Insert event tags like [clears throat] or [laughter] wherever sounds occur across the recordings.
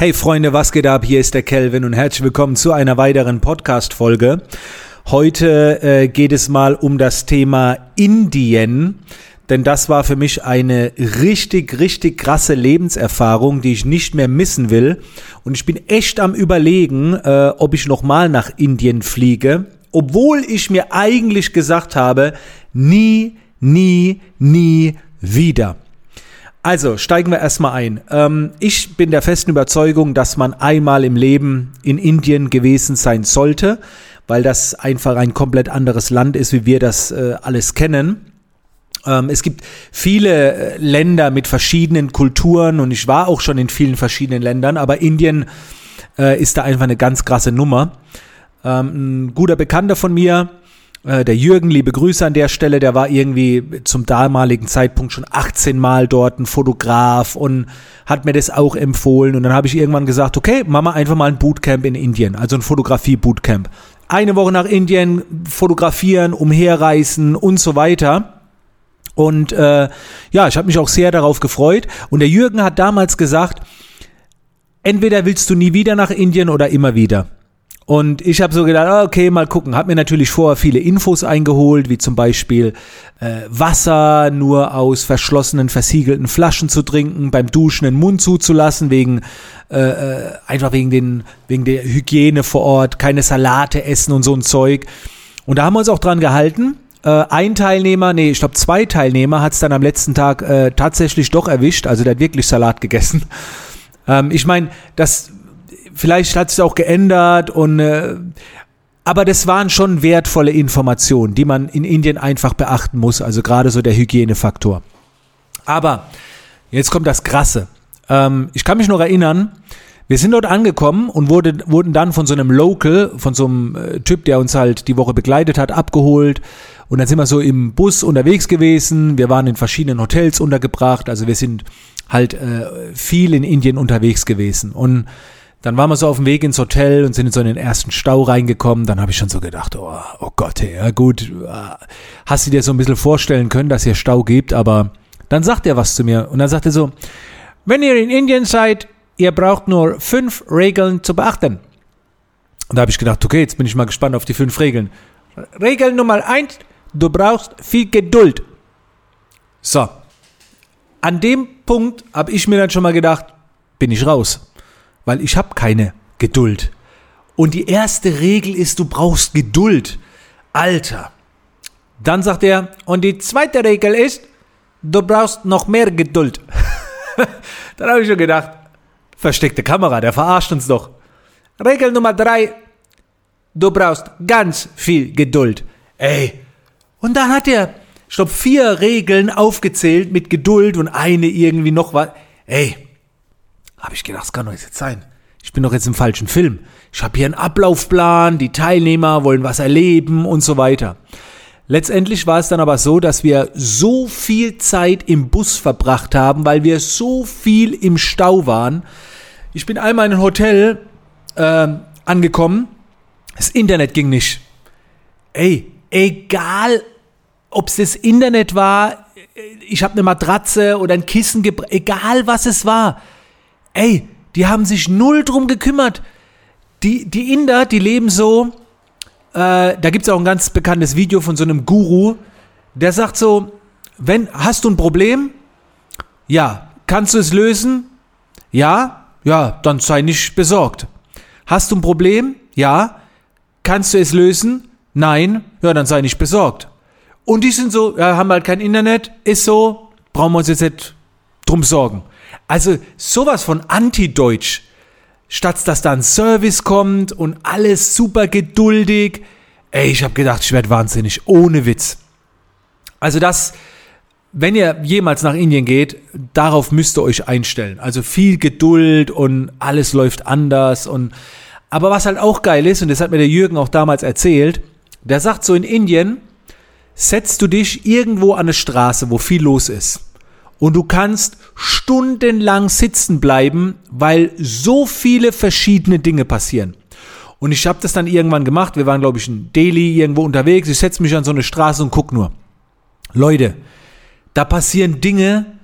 Hey Freunde, was geht ab? Hier ist der Kelvin und herzlich willkommen zu einer weiteren Podcast-Folge. Heute äh, geht es mal um das Thema Indien, denn das war für mich eine richtig, richtig krasse Lebenserfahrung, die ich nicht mehr missen will. Und ich bin echt am Überlegen, äh, ob ich nochmal nach Indien fliege, obwohl ich mir eigentlich gesagt habe, nie, nie, nie wieder. Also steigen wir erstmal ein. Ähm, ich bin der festen Überzeugung, dass man einmal im Leben in Indien gewesen sein sollte, weil das einfach ein komplett anderes Land ist, wie wir das äh, alles kennen. Ähm, es gibt viele äh, Länder mit verschiedenen Kulturen und ich war auch schon in vielen verschiedenen Ländern, aber Indien äh, ist da einfach eine ganz krasse Nummer. Ähm, ein guter Bekannter von mir, äh, der Jürgen, liebe Grüße an der Stelle, der war irgendwie zum damaligen Zeitpunkt schon 18 Mal dort, ein Fotograf und hat mir das auch empfohlen. Und dann habe ich irgendwann gesagt, okay, wir einfach mal ein Bootcamp in Indien, also ein Fotografie-Bootcamp. Eine Woche nach Indien fotografieren, umherreisen und so weiter. Und äh, ja, ich habe mich auch sehr darauf gefreut. Und der Jürgen hat damals gesagt, entweder willst du nie wieder nach Indien oder immer wieder. Und ich habe so gedacht, ah, okay, mal gucken. Hab mir natürlich vorher viele Infos eingeholt, wie zum Beispiel äh, Wasser nur aus verschlossenen, versiegelten Flaschen zu trinken, beim Duschen den Mund zuzulassen, wegen äh, äh, einfach wegen den wegen der Hygiene vor Ort, keine Salate essen und so ein Zeug. Und da haben wir uns auch dran gehalten. Äh, ein Teilnehmer, nee, ich glaube zwei Teilnehmer hat es dann am letzten Tag äh, tatsächlich doch erwischt. Also der hat wirklich Salat gegessen. Ähm, ich meine, das vielleicht hat es auch geändert und äh, aber das waren schon wertvolle Informationen, die man in Indien einfach beachten muss, also gerade so der Hygienefaktor. Aber jetzt kommt das Krasse. Ähm, ich kann mich noch erinnern, wir sind dort angekommen und wurde, wurden dann von so einem Local, von so einem äh, Typ, der uns halt die Woche begleitet hat, abgeholt. Und dann sind wir so im Bus unterwegs gewesen. Wir waren in verschiedenen Hotels untergebracht. Also wir sind halt äh, viel in Indien unterwegs gewesen. Und dann waren wir so auf dem Weg ins Hotel und sind in so einen ersten Stau reingekommen. Dann habe ich schon so gedacht, oh, oh Gott, ja gut, hast du dir so ein bisschen vorstellen können, dass hier Stau gibt, aber dann sagt er was zu mir und dann sagt er so, wenn ihr in Indien seid, ihr braucht nur fünf Regeln zu beachten. Und da habe ich gedacht, okay, jetzt bin ich mal gespannt auf die fünf Regeln. Regel Nummer eins, du brauchst viel Geduld. So. An dem Punkt habe ich mir dann schon mal gedacht, bin ich raus weil ich habe keine Geduld. Und die erste Regel ist, du brauchst Geduld. Alter. Dann sagt er, und die zweite Regel ist, du brauchst noch mehr Geduld. [laughs] Dann habe ich schon gedacht, versteckte Kamera, der verarscht uns doch. Regel Nummer drei, du brauchst ganz viel Geduld. Ey. Und dann hat er, ich glaube, vier Regeln aufgezählt mit Geduld und eine irgendwie noch was. Ey, habe ich gedacht, das kann doch nicht sein. Ich bin doch jetzt im falschen Film. Ich habe hier einen Ablaufplan, die Teilnehmer wollen was erleben und so weiter. Letztendlich war es dann aber so, dass wir so viel Zeit im Bus verbracht haben, weil wir so viel im Stau waren. Ich bin einmal in ein Hotel äh, angekommen. Das Internet ging nicht. Ey, egal, ob es das Internet war, ich habe eine Matratze oder ein Kissen gebracht, egal was es war Ey, die haben sich null drum gekümmert. Die, die Inder, die leben so, äh, da gibt es auch ein ganz bekanntes Video von so einem Guru, der sagt so, wenn, hast du ein Problem? Ja. Kannst du es lösen? Ja. Ja, dann sei nicht besorgt. Hast du ein Problem? Ja. Kannst du es lösen? Nein. Ja, dann sei nicht besorgt. Und die sind so, ja, haben halt kein Internet, ist so, brauchen wir uns jetzt nicht drum sorgen. Also sowas von anti-deutsch. Statt dass da ein Service kommt und alles super geduldig. Ey, ich habe gedacht, ich werde wahnsinnig. Ohne Witz. Also das, wenn ihr jemals nach Indien geht, darauf müsst ihr euch einstellen. Also viel Geduld und alles läuft anders und aber was halt auch geil ist, und das hat mir der Jürgen auch damals erzählt, der sagt so in Indien, setzt du dich irgendwo an eine Straße, wo viel los ist und du kannst stundenlang sitzen bleiben, weil so viele verschiedene Dinge passieren. Und ich habe das dann irgendwann gemacht. Wir waren, glaube ich, in Delhi irgendwo unterwegs. Ich setze mich an so eine Straße und guck nur. Leute, da passieren Dinge.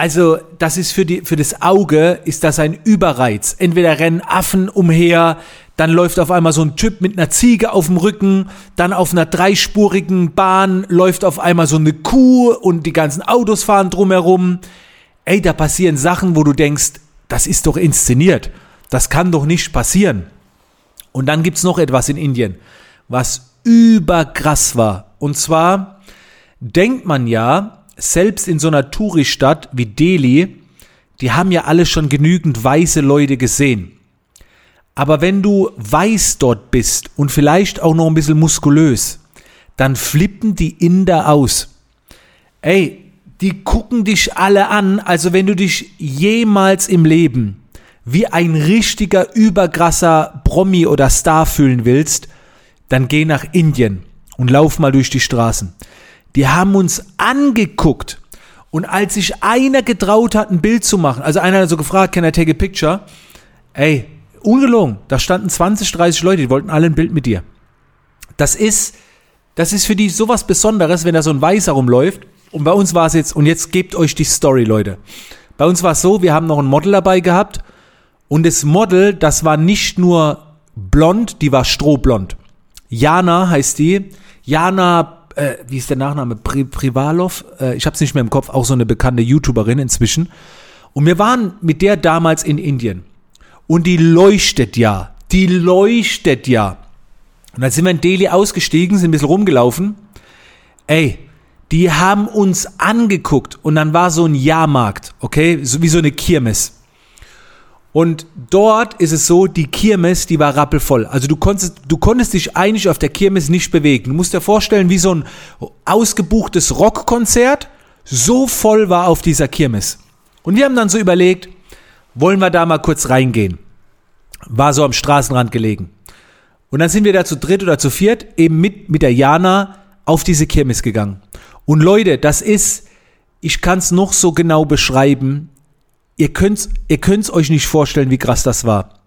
Also, das ist für, die, für das Auge, ist das ein Überreiz. Entweder rennen Affen umher, dann läuft auf einmal so ein Typ mit einer Ziege auf dem Rücken, dann auf einer dreispurigen Bahn läuft auf einmal so eine Kuh und die ganzen Autos fahren drumherum. Ey, da passieren Sachen, wo du denkst, das ist doch inszeniert. Das kann doch nicht passieren. Und dann gibt's noch etwas in Indien, was überkrass war. Und zwar denkt man ja, selbst in so einer Touristadt wie Delhi, die haben ja alle schon genügend weiße Leute gesehen. Aber wenn du weiß dort bist und vielleicht auch noch ein bisschen muskulös, dann flippen die Inder aus. Ey, die gucken dich alle an, also wenn du dich jemals im Leben wie ein richtiger übergrasser Promi oder Star fühlen willst, dann geh nach Indien und lauf mal durch die Straßen. Die haben uns angeguckt und als sich einer getraut hat, ein Bild zu machen, also einer hat so gefragt, can I take a picture? Ey, Ungelogen, da standen 20, 30 Leute, die wollten alle ein Bild mit dir. Das ist, das ist für die sowas Besonderes, wenn da so ein Weißer rumläuft. Und bei uns war es jetzt, und jetzt gebt euch die Story, Leute. Bei uns war es so, wir haben noch ein Model dabei gehabt. Und das Model, das war nicht nur blond, die war strohblond. Jana heißt die. Jana, äh, wie ist der Nachname? Pri Privalov? Äh, ich hab's nicht mehr im Kopf, auch so eine bekannte YouTuberin inzwischen. Und wir waren mit der damals in Indien. Und die leuchtet ja. Die leuchtet ja. Und dann sind wir in Delhi ausgestiegen, sind ein bisschen rumgelaufen. Ey, die haben uns angeguckt und dann war so ein Jahrmarkt, okay, so wie so eine Kirmes. Und dort ist es so, die Kirmes, die war rappelvoll. Also du konntest, du konntest dich eigentlich auf der Kirmes nicht bewegen. Du musst dir vorstellen, wie so ein ausgebuchtes Rockkonzert, so voll war auf dieser Kirmes. Und wir haben dann so überlegt, wollen wir da mal kurz reingehen? War so am Straßenrand gelegen. Und dann sind wir da zu dritt oder zu viert eben mit, mit der Jana auf diese Kirmes gegangen. Und Leute, das ist, ich kann es noch so genau beschreiben. Ihr könnt's, ihr könnt's euch nicht vorstellen, wie krass das war.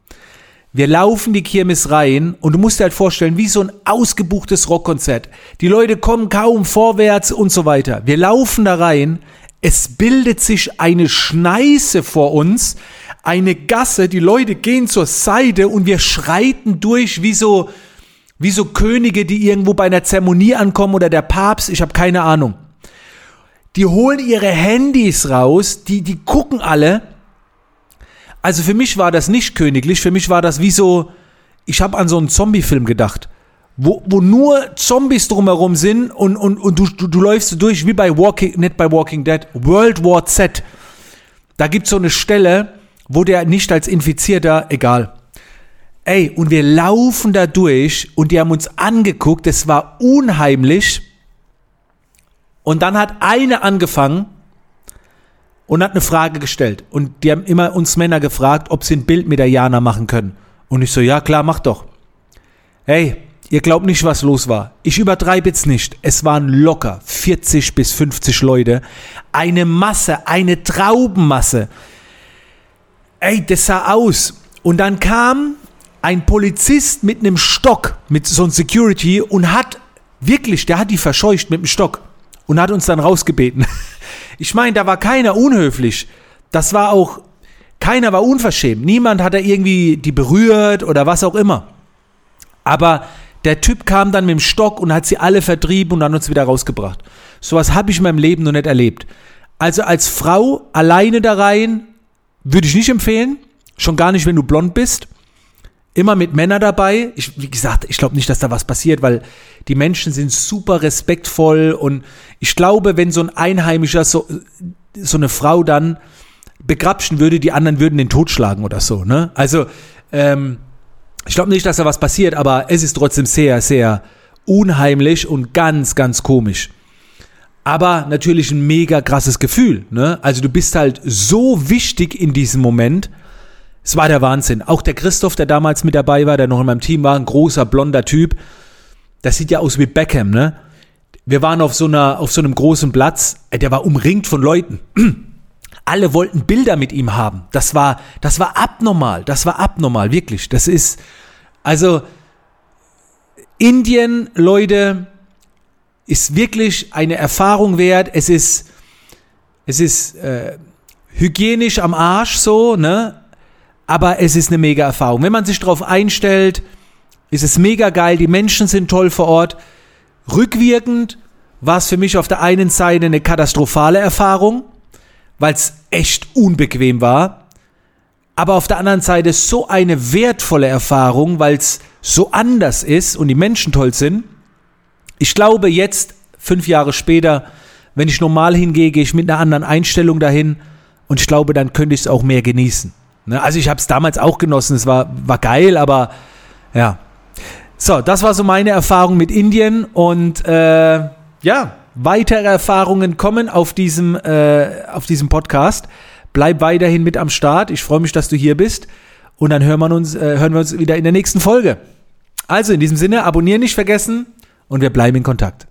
Wir laufen die Kirmes rein und du musst dir halt vorstellen, wie so ein ausgebuchtes Rockkonzert. Die Leute kommen kaum vorwärts und so weiter. Wir laufen da rein, es bildet sich eine Schneise vor uns, eine Gasse, die Leute gehen zur Seite und wir schreiten durch wie so, wie so Könige, die irgendwo bei einer Zeremonie ankommen oder der Papst, ich habe keine Ahnung. Die holen ihre Handys raus, die, die gucken alle. Also für mich war das nicht königlich, für mich war das wie so, ich habe an so einen Zombie-Film gedacht wo, wo nur Zombies drumherum sind und, und, und du, du, du läufst durch wie bei Walking, nicht bei Walking Dead, World War Z. Da gibt's so eine Stelle, wo der nicht als Infizierter, egal. Ey, und wir laufen da durch und die haben uns angeguckt, es war unheimlich. Und dann hat eine angefangen und hat eine Frage gestellt. Und die haben immer uns Männer gefragt, ob sie ein Bild mit der Jana machen können. Und ich so, ja klar, mach doch. Hey, Ihr glaubt nicht, was los war. Ich übertreibe jetzt nicht. Es waren locker 40 bis 50 Leute. Eine Masse, eine Traubenmasse. Ey, das sah aus. Und dann kam ein Polizist mit einem Stock, mit so einem Security und hat wirklich, der hat die verscheucht mit dem Stock und hat uns dann rausgebeten. [laughs] Ich meine, da war keiner unhöflich. Das war auch, keiner war unverschämt. Niemand hat da irgendwie die berührt oder was auch immer. Aber der Typ kam dann mit dem Stock und hat sie alle vertrieben und dann uns wieder rausgebracht. Sowas habe ich in meinem Leben noch nicht erlebt. Also als Frau alleine da rein würde ich nicht empfehlen. Schon gar nicht, wenn du blond bist. Immer mit Männern dabei. Ich, wie gesagt, ich glaube nicht, dass da was passiert, weil die Menschen sind super respektvoll und ich glaube, wenn so ein Einheimischer so, so eine Frau dann begrapschen würde, die anderen würden den totschlagen oder so. Ne? Also ähm, ich glaube nicht, dass da was passiert, aber es ist trotzdem sehr, sehr unheimlich und ganz, ganz komisch. Aber natürlich ein mega krasses Gefühl. Ne? Also du bist halt so wichtig in diesem Moment. Es war der Wahnsinn. Auch der Christoph, der damals mit dabei war, der noch in meinem Team war, ein großer, blonder Typ. Das sieht ja aus wie Beckham, ne? Wir waren auf so einer, auf so einem großen Platz. Der war umringt von Leuten. [clears throat] Alle wollten Bilder mit ihm haben. Das war, das war abnormal. Das war abnormal, wirklich. Das ist, also, Indien, Leute, ist wirklich eine Erfahrung wert. Es ist, es ist, äh, hygienisch am Arsch so, ne? Aber es ist eine mega Erfahrung. Wenn man sich darauf einstellt, ist es mega geil. Die Menschen sind toll vor Ort. Rückwirkend war es für mich auf der einen Seite eine katastrophale Erfahrung, weil es echt unbequem war. Aber auf der anderen Seite so eine wertvolle Erfahrung, weil es so anders ist und die Menschen toll sind. Ich glaube jetzt, fünf Jahre später, wenn ich normal hingehe, gehe ich mit einer anderen Einstellung dahin und ich glaube, dann könnte ich es auch mehr genießen. Ne? Also ich habe es damals auch genossen, es war, war geil, aber ja. So, das war so meine Erfahrung mit Indien und äh, ja, weitere Erfahrungen kommen auf diesem, äh, auf diesem Podcast. Bleib weiterhin mit am Start. Ich freue mich, dass du hier bist. Und dann hören wir uns, äh, hören wir uns wieder in der nächsten Folge. Also in diesem Sinne, abonnieren nicht vergessen und wir bleiben in Kontakt.